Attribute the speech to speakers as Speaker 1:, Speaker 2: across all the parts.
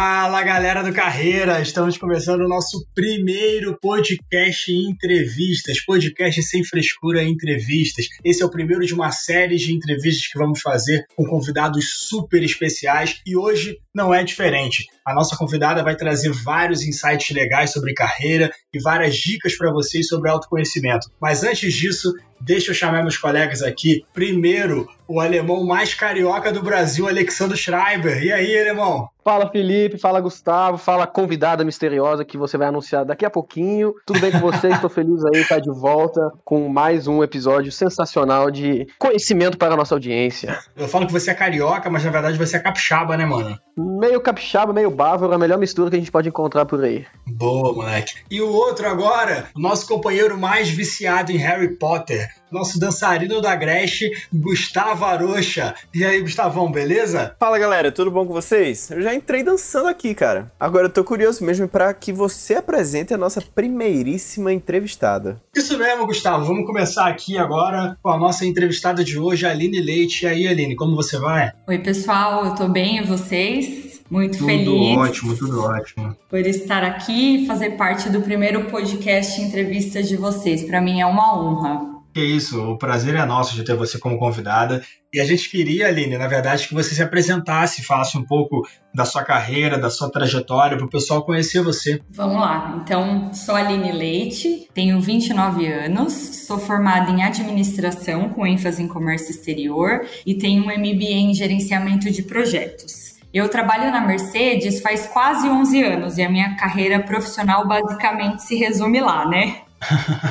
Speaker 1: Fala galera do Carreira, estamos começando o nosso primeiro podcast entrevistas, podcast sem frescura entrevistas. Esse é o primeiro de uma série de entrevistas que vamos fazer com convidados super especiais e hoje não é diferente. A nossa convidada vai trazer vários insights legais sobre carreira e várias dicas para vocês sobre autoconhecimento. Mas antes disso, deixa eu chamar meus colegas aqui. Primeiro, o alemão mais carioca do Brasil, Alexandre Schreiber. E aí, alemão?
Speaker 2: Fala Felipe, fala Gustavo, fala convidada misteriosa que você vai anunciar daqui a pouquinho. Tudo bem com vocês? Estou feliz aí estar de volta com mais um episódio sensacional de conhecimento para a nossa audiência.
Speaker 1: Eu falo que você é carioca, mas na verdade você é capixaba, né, mano?
Speaker 2: Meio capixaba, meio bávaro, a melhor mistura que a gente pode encontrar por aí.
Speaker 1: Boa, moleque. E o outro agora, o nosso companheiro mais viciado em Harry Potter, nosso dançarino da Greche, Gustavo Arocha. E aí, Gustavão, beleza?
Speaker 3: Fala galera, tudo bom com vocês? Eu já entrei dançando aqui, cara. Agora eu tô curioso mesmo para que você apresente a nossa primeiríssima entrevistada.
Speaker 1: Isso mesmo, Gustavo. Vamos começar aqui agora com a nossa entrevistada de hoje, Aline Leite. E aí, Aline, como você vai?
Speaker 4: Oi, pessoal, eu tô bem e vocês? Muito
Speaker 1: tudo
Speaker 4: feliz.
Speaker 1: Tudo ótimo, tudo ótimo.
Speaker 4: Por estar aqui e fazer parte do primeiro podcast entrevista de vocês. Para mim é uma honra.
Speaker 1: Que isso, o prazer é nosso de ter você como convidada. E a gente queria, Aline, na verdade, que você se apresentasse, falasse um pouco da sua carreira, da sua trajetória, para o pessoal conhecer você.
Speaker 4: Vamos lá. Então, sou Aline Leite, tenho 29 anos, sou formada em administração com ênfase em comércio exterior e tenho um MBA em gerenciamento de projetos. Eu trabalho na Mercedes faz quase 11 anos e a minha carreira profissional basicamente se resume lá, né?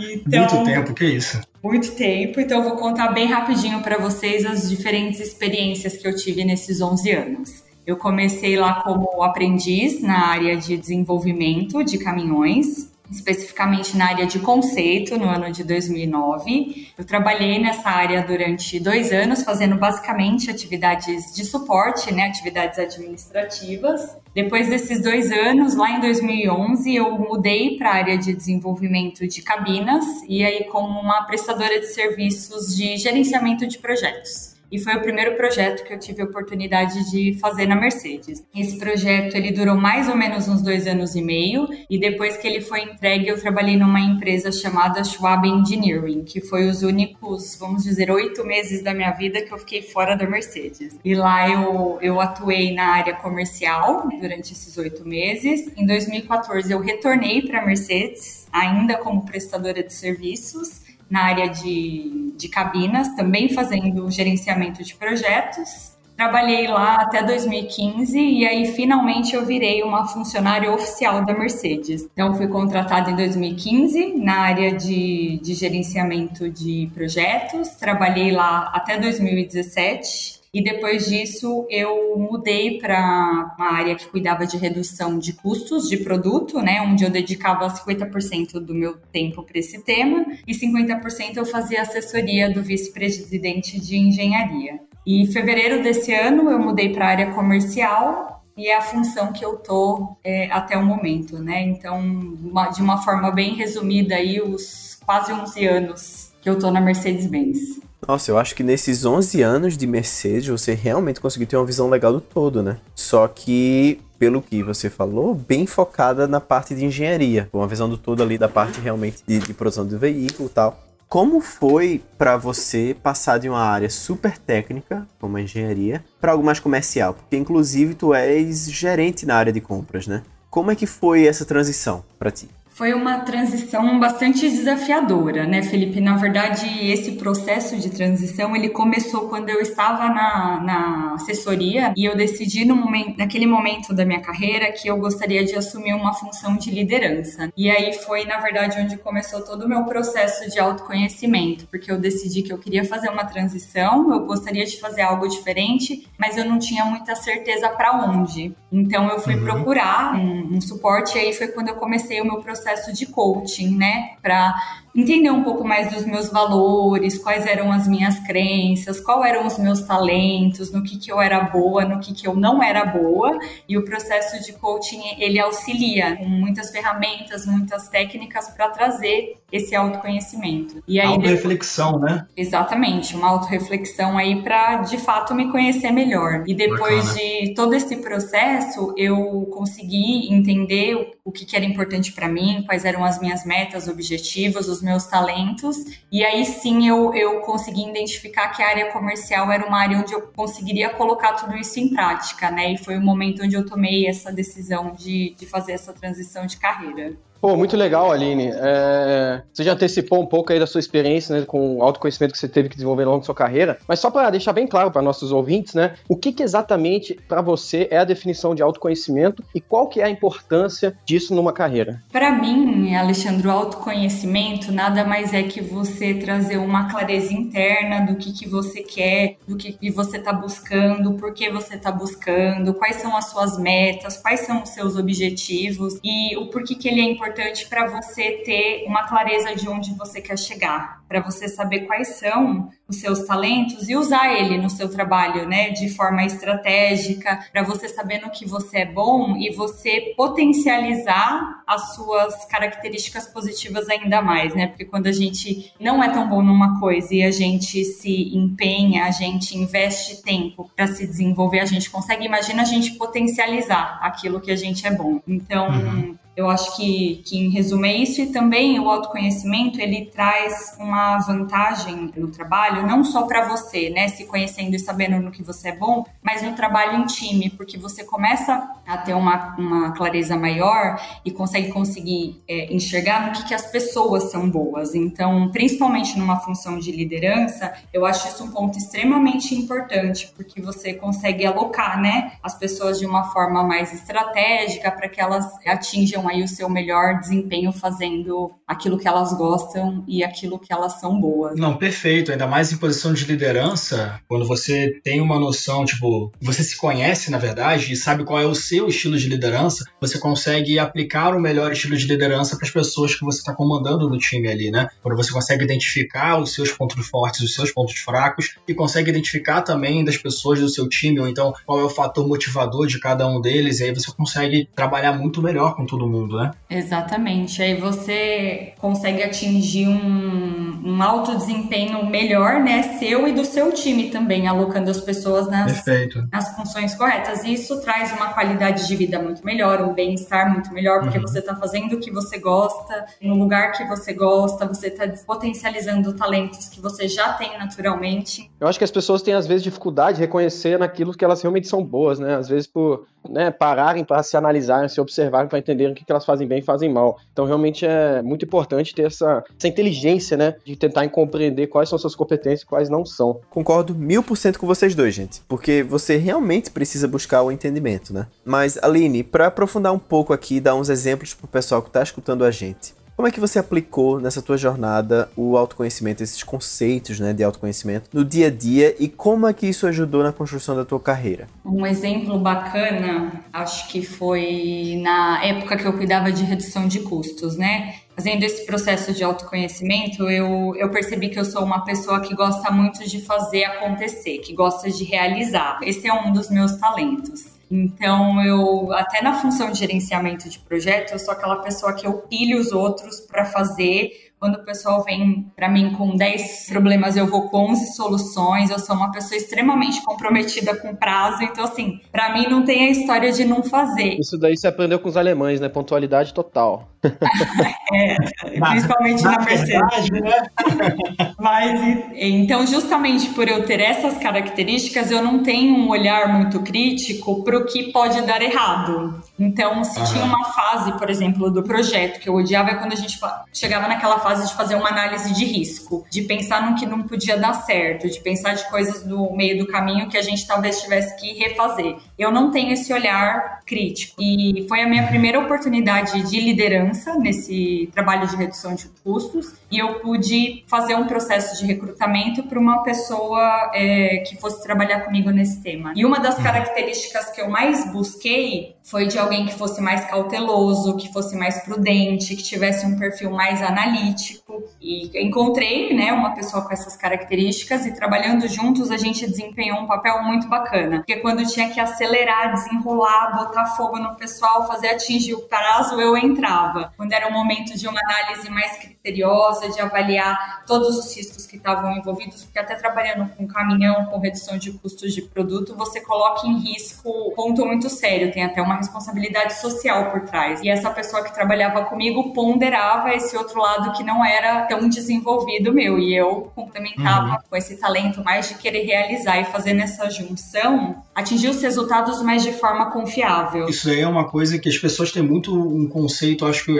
Speaker 1: Então, muito tempo, que isso?
Speaker 4: Muito tempo, então eu vou contar bem rapidinho para vocês as diferentes experiências que eu tive nesses 11 anos. Eu comecei lá como aprendiz na área de desenvolvimento de caminhões, especificamente na área de conceito, no ano de 2009. Eu trabalhei nessa área durante dois anos, fazendo basicamente atividades de suporte, né, atividades administrativas. Depois desses dois anos, lá em 2011, eu mudei para a área de desenvolvimento de cabinas e aí como uma prestadora de serviços de gerenciamento de projetos e foi o primeiro projeto que eu tive a oportunidade de fazer na Mercedes. Esse projeto ele durou mais ou menos uns dois anos e meio e depois que ele foi entregue eu trabalhei numa empresa chamada Schwab Engineering, que foi os únicos, vamos dizer, oito meses da minha vida que eu fiquei fora da Mercedes. E lá eu, eu atuei na área comercial durante esses oito meses. Em 2014 eu retornei para a Mercedes, ainda como prestadora de serviços na área de, de cabinas, também fazendo gerenciamento de projetos. Trabalhei lá até 2015 e aí finalmente eu virei uma funcionária oficial da Mercedes. Então fui contratada em 2015 na área de, de gerenciamento de projetos. Trabalhei lá até 2017 e depois disso, eu mudei para uma área que cuidava de redução de custos de produto, né? Onde eu dedicava 50% do meu tempo para esse tema e 50% eu fazia assessoria do vice-presidente de engenharia. E em fevereiro desse ano, eu mudei para a área comercial e é a função que eu tô é, até o momento, né? Então, uma, de uma forma bem resumida aí, os quase 11 anos que eu tô na Mercedes-Benz.
Speaker 3: Nossa, eu acho que nesses 11 anos de Mercedes você realmente conseguiu ter uma visão legal do todo, né? Só que, pelo que você falou, bem focada na parte de engenharia, uma visão do todo ali da parte realmente de, de produção do veículo e tal. Como foi para você passar de uma área super técnica, como a engenharia, para algo mais comercial? Porque inclusive tu és gerente na área de compras, né? Como é que foi essa transição para ti?
Speaker 4: Foi uma transição bastante desafiadora, né, Felipe? Na verdade, esse processo de transição ele começou quando eu estava na, na assessoria e eu decidi no momento, naquele momento da minha carreira que eu gostaria de assumir uma função de liderança. E aí foi, na verdade, onde começou todo o meu processo de autoconhecimento, porque eu decidi que eu queria fazer uma transição, eu gostaria de fazer algo diferente, mas eu não tinha muita certeza para onde. Então eu fui uhum. procurar um, um suporte e aí foi quando eu comecei o meu processo processo de coaching, né? Para entender um pouco mais dos meus valores, quais eram as minhas crenças, quais eram os meus talentos, no que, que eu era boa, no que, que eu não era boa. E o processo de coaching ele auxilia com muitas ferramentas, muitas técnicas para trazer esse autoconhecimento.
Speaker 1: E aí autoreflexão, né?
Speaker 4: Exatamente, uma autoreflexão aí para de fato me conhecer melhor. E depois Bacana. de todo esse processo, eu consegui entender o que, que era importante para mim, quais eram as minhas metas, objetivos, os meus talentos. E aí sim eu, eu consegui identificar que a área comercial era uma área onde eu conseguiria colocar tudo isso em prática, né? E foi o momento onde eu tomei essa decisão de, de fazer essa transição de carreira.
Speaker 2: Pô, muito legal, Aline. É, você já antecipou um pouco aí da sua experiência, né, com o autoconhecimento que você teve que desenvolver ao longo da sua carreira, mas só para deixar bem claro para nossos ouvintes, né, o que, que exatamente para você é a definição de autoconhecimento e qual que é a importância disso numa carreira?
Speaker 4: Para mim, Alexandre, o autoconhecimento nada mais é que você trazer uma clareza interna do que, que você quer, do que, que você está buscando, por que você está buscando, quais são as suas metas, quais são os seus objetivos e o porquê que ele é importante importante para você ter uma clareza de onde você quer chegar, para você saber quais são os seus talentos e usar ele no seu trabalho, né, de forma estratégica, para você saber no que você é bom e você potencializar as suas características positivas ainda mais, né? Porque quando a gente não é tão bom numa coisa e a gente se empenha, a gente investe tempo para se desenvolver, a gente consegue, imagina a gente potencializar aquilo que a gente é bom. Então, uhum. Eu acho que, que em resumo é isso e também o autoconhecimento ele traz uma vantagem no trabalho, não só para você, né, se conhecendo e sabendo no que você é bom, mas no trabalho em time, porque você começa a ter uma, uma clareza maior e consegue conseguir é, enxergar no que, que as pessoas são boas. Então, principalmente numa função de liderança, eu acho isso um ponto extremamente importante, porque você consegue alocar, né, as pessoas de uma forma mais estratégica para que elas atinjam tenham aí o seu melhor desempenho fazendo aquilo que elas gostam e aquilo que elas são boas.
Speaker 1: Não, perfeito. Ainda mais em posição de liderança, quando você tem uma noção, tipo, você se conhece, na verdade, e sabe qual é o seu estilo de liderança, você consegue aplicar o melhor estilo de liderança para as pessoas que você está comandando no time ali, né? Quando você consegue identificar os seus pontos fortes, os seus pontos fracos e consegue identificar também das pessoas do seu time, ou então qual é o fator motivador de cada um deles, e aí você consegue trabalhar muito melhor com todo mundo, né?
Speaker 4: Exatamente. Aí você consegue atingir um, um alto desempenho melhor, né? Seu e do seu time também, alocando as pessoas nas, nas funções corretas. E isso traz uma qualidade de vida muito melhor, um bem-estar muito melhor, porque uhum. você está fazendo o que você gosta, no lugar que você gosta, você está potencializando talentos que você já tem naturalmente.
Speaker 2: Eu acho que as pessoas têm, às vezes, dificuldade de reconhecer naquilo que elas realmente são boas, né? Às vezes, por né, pararem para se analisarem, se observarem, para entenderem que elas fazem bem e fazem mal. Então, realmente é muito importante ter essa, essa inteligência, né, de tentar compreender quais são suas competências e quais não são.
Speaker 3: Concordo mil por cento com vocês dois, gente, porque você realmente precisa buscar o entendimento, né? Mas, Aline, para aprofundar um pouco aqui, dar uns exemplos pro pessoal que está escutando a gente. Como é que você aplicou nessa tua jornada o autoconhecimento, esses conceitos né, de autoconhecimento no dia a dia e como é que isso ajudou na construção da tua carreira?
Speaker 4: Um exemplo bacana, acho que foi na época que eu cuidava de redução de custos, né? Fazendo esse processo de autoconhecimento, eu, eu percebi que eu sou uma pessoa que gosta muito de fazer acontecer, que gosta de realizar. Esse é um dos meus talentos. Então, eu, até na função de gerenciamento de projeto, eu sou aquela pessoa que eu pilho os outros para fazer quando o pessoal vem para mim com 10 problemas, eu vou com 11 soluções. Eu sou uma pessoa extremamente comprometida com prazo. Então, assim, para mim não tem a história de não fazer.
Speaker 2: Isso daí você aprendeu com os alemães, né? Pontualidade total.
Speaker 4: é, principalmente na, na Mercedes. Né? Mas, então, justamente por eu ter essas características, eu não tenho um olhar muito crítico para o que pode dar errado. Então, se tinha uma fase, por exemplo, do projeto que eu odiava, é quando a gente chegava naquela fase fase de fazer uma análise de risco, de pensar no que não podia dar certo, de pensar de coisas do meio do caminho que a gente talvez tivesse que refazer. Eu não tenho esse olhar crítico. E foi a minha primeira oportunidade de liderança nesse trabalho de redução de custos. E eu pude fazer um processo de recrutamento para uma pessoa é, que fosse trabalhar comigo nesse tema. E uma das características que eu mais busquei foi de alguém alguém que fosse mais cauteloso, que fosse mais prudente, que tivesse um perfil mais analítico. E encontrei, né, uma pessoa com essas características e trabalhando juntos a gente desempenhou um papel muito bacana. Porque quando tinha que acelerar, desenrolar, botar fogo no pessoal, fazer atingir o prazo, eu entrava. Quando era um momento de uma análise mais criteriosa, de avaliar todos os riscos que estavam envolvidos, porque até trabalhando com caminhão, com redução de custos de produto, você coloca em risco um ponto muito sério, tem até uma responsabilidade social por trás. E essa pessoa que trabalhava comigo ponderava esse outro lado que não era tão desenvolvido meu, e eu complementava uhum. com esse talento mais de querer realizar e fazer nessa junção, atingir os resultados mais de forma confiável.
Speaker 1: Isso aí é uma coisa que as pessoas têm muito um conceito, acho que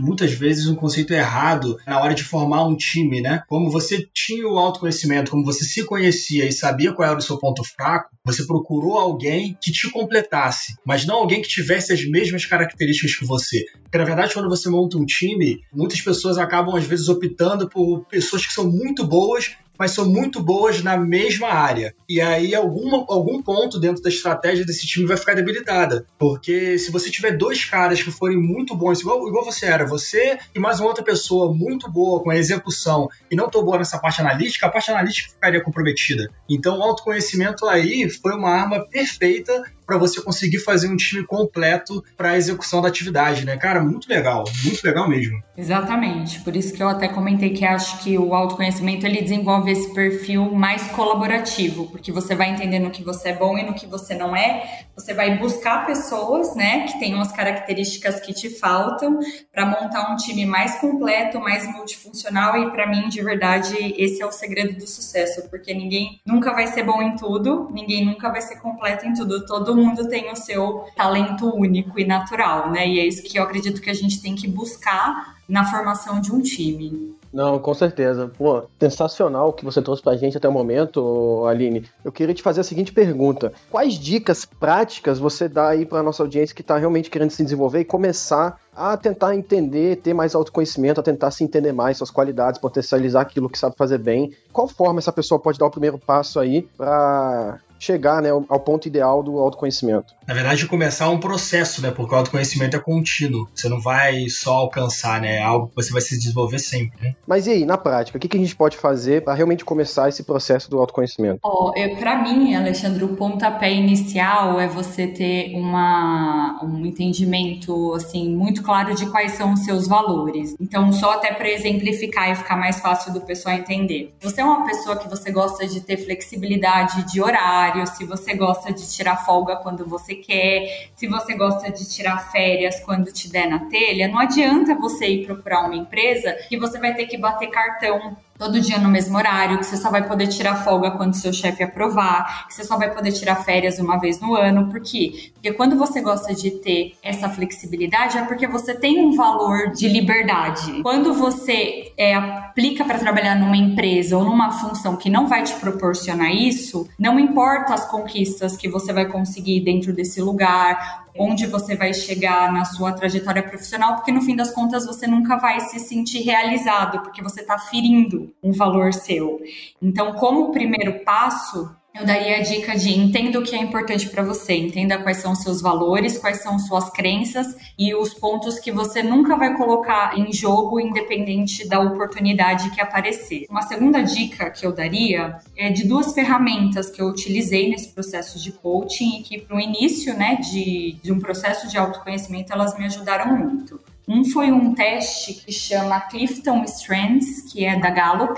Speaker 1: muitas vezes um conceito errado na hora de formar um time, né? Como você tinha o autoconhecimento, como você se conhecia e sabia qual era o seu ponto fraco, você procurou alguém que te completasse, mas não alguém que tivesse as mesmas características que você. Porque na verdade, quando você monta um time, muitas pessoas acabam às vezes optando por pessoas que são muito boas mas são muito boas na mesma área. E aí alguma, algum ponto dentro da estratégia desse time vai ficar debilitada. Porque se você tiver dois caras que forem muito bons, igual, igual você era, você e mais uma outra pessoa muito boa com a execução e não tão boa nessa parte analítica, a parte analítica ficaria comprometida. Então o autoconhecimento aí foi uma arma perfeita para você conseguir fazer um time completo para a execução da atividade, né? Cara, muito legal, muito legal mesmo.
Speaker 4: Exatamente, por isso que eu até comentei que acho que o autoconhecimento ele desenvolve esse perfil mais colaborativo, porque você vai entender no que você é bom e no que você não é, você vai buscar pessoas, né, que tenham as características que te faltam para montar um time mais completo, mais multifuncional e para mim, de verdade, esse é o segredo do sucesso, porque ninguém nunca vai ser bom em tudo, ninguém nunca vai ser completo em tudo, todo mundo tem o seu talento único e natural, né? E é isso que eu acredito que a gente tem que buscar na formação de um time.
Speaker 2: Não, com certeza. Pô, sensacional o que você trouxe pra gente até o momento, Aline. Eu queria te fazer a seguinte pergunta: quais dicas práticas você dá aí pra nossa audiência que tá realmente querendo se desenvolver e começar a tentar entender, ter mais autoconhecimento, a tentar se entender mais, suas qualidades, potencializar aquilo que sabe fazer bem? Qual forma essa pessoa pode dar o primeiro passo aí para chegar né, ao ponto ideal do autoconhecimento.
Speaker 1: Na verdade, começar um processo, né? Porque o autoconhecimento é contínuo. Você não vai só alcançar, né? É algo que você vai se desenvolver sempre. Né?
Speaker 2: Mas e aí, na prática, o que, que a gente pode fazer para realmente começar esse processo do autoconhecimento?
Speaker 4: Oh, para mim, Alexandre, o pontapé inicial é você ter uma, um entendimento assim muito claro de quais são os seus valores. Então, só até para exemplificar e ficar mais fácil do pessoal entender. Você é uma pessoa que você gosta de ter flexibilidade de horário se você gosta de tirar folga quando você quer, se você gosta de tirar férias quando te der na telha, não adianta você ir procurar uma empresa que você vai ter que bater cartão todo dia no mesmo horário, que você só vai poder tirar folga quando seu chefe aprovar, que você só vai poder tirar férias uma vez no ano. Por quê? Porque quando você gosta de ter essa flexibilidade, é porque você tem um valor de liberdade. Quando você é, aplica para trabalhar numa empresa ou numa função que não vai te proporcionar isso, não importa as conquistas que você vai conseguir dentro desse lugar, onde você vai chegar na sua trajetória profissional, porque no fim das contas você nunca vai se sentir realizado, porque você está ferindo um valor seu. Então, como primeiro passo, eu daria a dica de entenda o que é importante para você, entenda quais são os seus valores, quais são suas crenças e os pontos que você nunca vai colocar em jogo independente da oportunidade que aparecer. Uma segunda dica que eu daria é de duas ferramentas que eu utilizei nesse processo de coaching e que para o início, né, de, de um processo de autoconhecimento, elas me ajudaram muito. Um foi um teste que chama Clifton Strengths, que é da Gallup,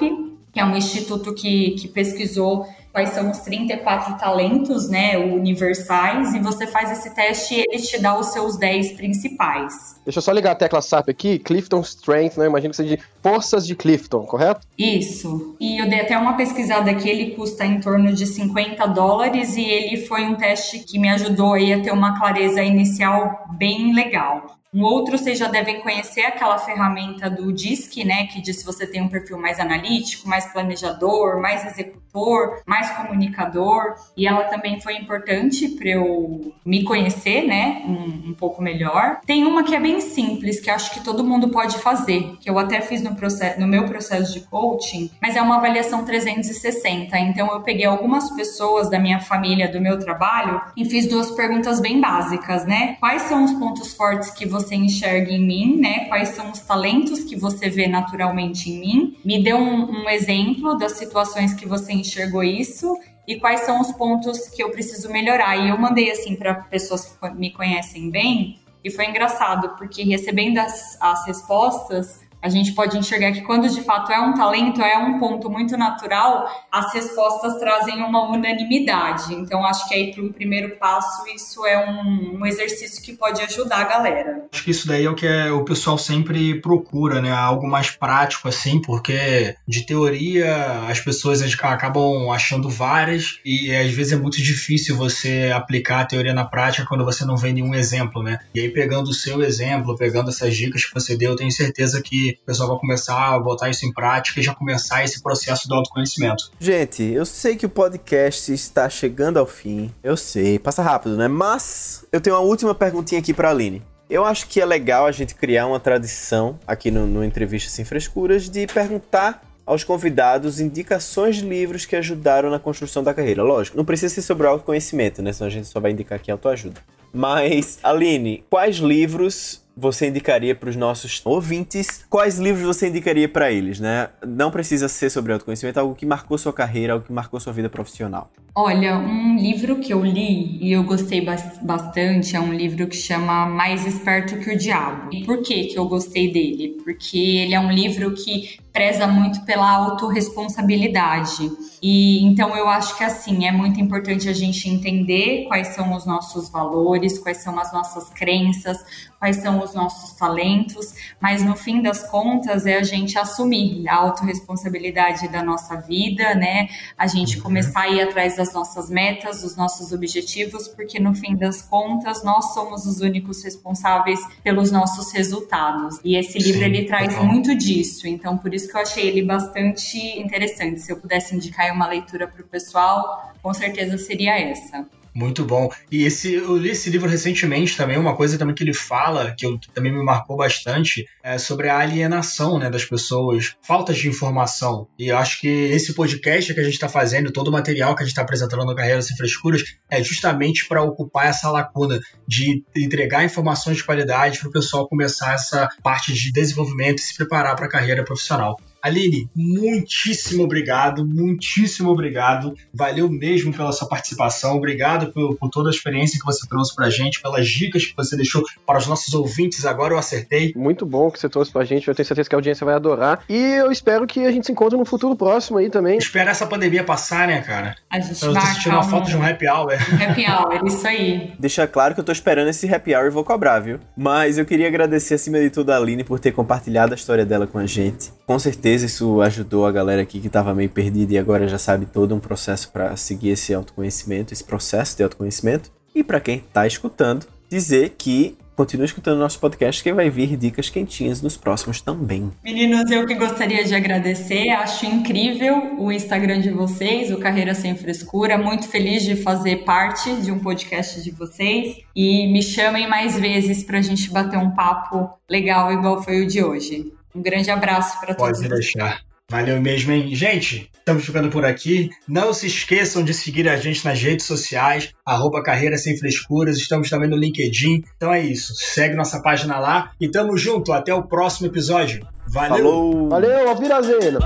Speaker 4: que é um instituto que, que pesquisou quais são os 34 talentos, né, universais, e você faz esse teste e ele te dá os seus 10 principais.
Speaker 2: Deixa eu só ligar a tecla SAP aqui, Clifton Strength, né, imagino que seja de forças de Clifton, correto?
Speaker 4: Isso. E eu dei até uma pesquisada aqui, ele custa em torno de 50 dólares e ele foi um teste que me ajudou aí a ter uma clareza inicial bem legal. Um outro, vocês já devem conhecer aquela ferramenta do DISC, né? Que diz se você tem um perfil mais analítico, mais planejador, mais executor, mais comunicador. E ela também foi importante para eu me conhecer, né? Um, um, pouco melhor. Tem uma que é bem simples, que acho que todo mundo pode fazer, que eu até fiz no, processo, no meu processo de coaching, mas é uma avaliação 360. Então eu peguei algumas pessoas da minha família, do meu trabalho, e fiz duas perguntas bem básicas, né? Quais são os pontos fortes que você enxerga em mim, né? Quais são os talentos que você vê naturalmente em mim? Me dê um, um exemplo das situações que você enxergou isso e quais são os pontos que eu preciso melhorar. E eu mandei assim para pessoas que me conhecem bem, e foi engraçado, porque recebendo as, as respostas, a gente pode enxergar que quando de fato é um talento, é um ponto muito natural, as respostas trazem uma unanimidade. Então, acho que aí para um primeiro passo, isso é um, um, exercício que pode ajudar a galera.
Speaker 1: Acho que isso daí é o que é, o pessoal sempre procura, né? Algo mais prático, assim, porque de teoria as pessoas acabam achando várias e às vezes é muito difícil você aplicar a teoria na prática quando você não vê nenhum exemplo, né? E aí, pegando o seu exemplo, pegando essas dicas que você deu, eu tenho certeza que o pessoal vai começar a botar isso em prática e já começar esse processo do autoconhecimento.
Speaker 3: Gente, eu sei que o podcast está chegando ao fim. Eu sei, passa rápido, né? Mas eu tenho uma última perguntinha aqui para a Aline. Eu acho que é legal a gente criar uma tradição aqui no, no Entrevista Sem Frescuras de perguntar aos convidados indicações de livros que ajudaram na construção da carreira. Lógico, não precisa ser sobre autoconhecimento, né? Senão a gente só vai indicar aqui autoajuda. Mas, Aline, quais livros você indicaria para os nossos ouvintes? Quais livros você indicaria para eles, né? Não precisa ser sobre autoconhecimento, algo que marcou sua carreira, algo que marcou sua vida profissional.
Speaker 4: Olha, um livro que eu li e eu gostei bastante é um livro que chama Mais Esperto que o Diabo. E por que que eu gostei dele? Porque ele é um livro que preza muito pela autorresponsabilidade. E então eu acho que assim, é muito importante a gente entender quais são os nossos valores, quais são as nossas crenças, quais são os nossos talentos, mas no fim das contas é a gente assumir a autorresponsabilidade da nossa vida, né? A gente uhum. começar a ir atrás das nossas metas, dos nossos objetivos, porque no fim das contas nós somos os únicos responsáveis pelos nossos resultados. E esse livro Sim, ele traz muito disso, então por isso que eu achei ele bastante interessante. Se eu pudesse indicar uma leitura para o pessoal, com certeza seria essa.
Speaker 1: Muito bom. E esse, eu li esse livro recentemente também, uma coisa também que ele fala, que, eu, que também me marcou bastante, é sobre a alienação né, das pessoas, falta de informação. E acho que esse podcast que a gente está fazendo, todo o material que a gente está apresentando no Carreira Sem Frescuras, é justamente para ocupar essa lacuna de entregar informações de qualidade para o pessoal começar essa parte de desenvolvimento e se preparar para a carreira profissional. Aline, muitíssimo obrigado, muitíssimo obrigado. Valeu mesmo pela sua participação. Obrigado por, por toda a experiência que você trouxe pra gente, pelas dicas que você deixou para os nossos ouvintes. Agora eu acertei.
Speaker 2: Muito bom que você trouxe pra gente. Eu tenho certeza que a audiência vai adorar. E eu espero que a gente se encontre no futuro próximo aí também.
Speaker 1: Espera essa pandemia passar, né, cara?
Speaker 4: A gente eu tô
Speaker 1: sentindo uma falta de um happy hour.
Speaker 4: Happy hour, isso aí.
Speaker 3: Deixa claro que eu tô esperando esse happy hour e vou cobrar, viu? Mas eu queria agradecer acima de tudo a Aline por ter compartilhado a história dela com a gente. Com certeza isso ajudou a galera aqui que estava meio perdida e agora já sabe todo um processo para seguir esse autoconhecimento, esse processo de autoconhecimento. E para quem está escutando, dizer que continue escutando nosso podcast que vai vir dicas quentinhas nos próximos também.
Speaker 4: Meninos, eu que gostaria de agradecer, acho incrível o Instagram de vocês, o Carreira Sem Frescura, muito feliz de fazer parte de um podcast de vocês e me chamem mais vezes para a gente bater um papo legal igual foi o de hoje. Um grande abraço para todos.
Speaker 1: Pode deixar. Valeu mesmo, hein? Gente, estamos ficando por aqui. Não se esqueçam de seguir a gente nas redes sociais, arroba Carreira Sem Frescuras. Estamos também no LinkedIn. Então é isso. Segue nossa página lá e tamo junto. Até o próximo episódio. Valeu!
Speaker 2: Falou. Valeu, auf Wiedersehen!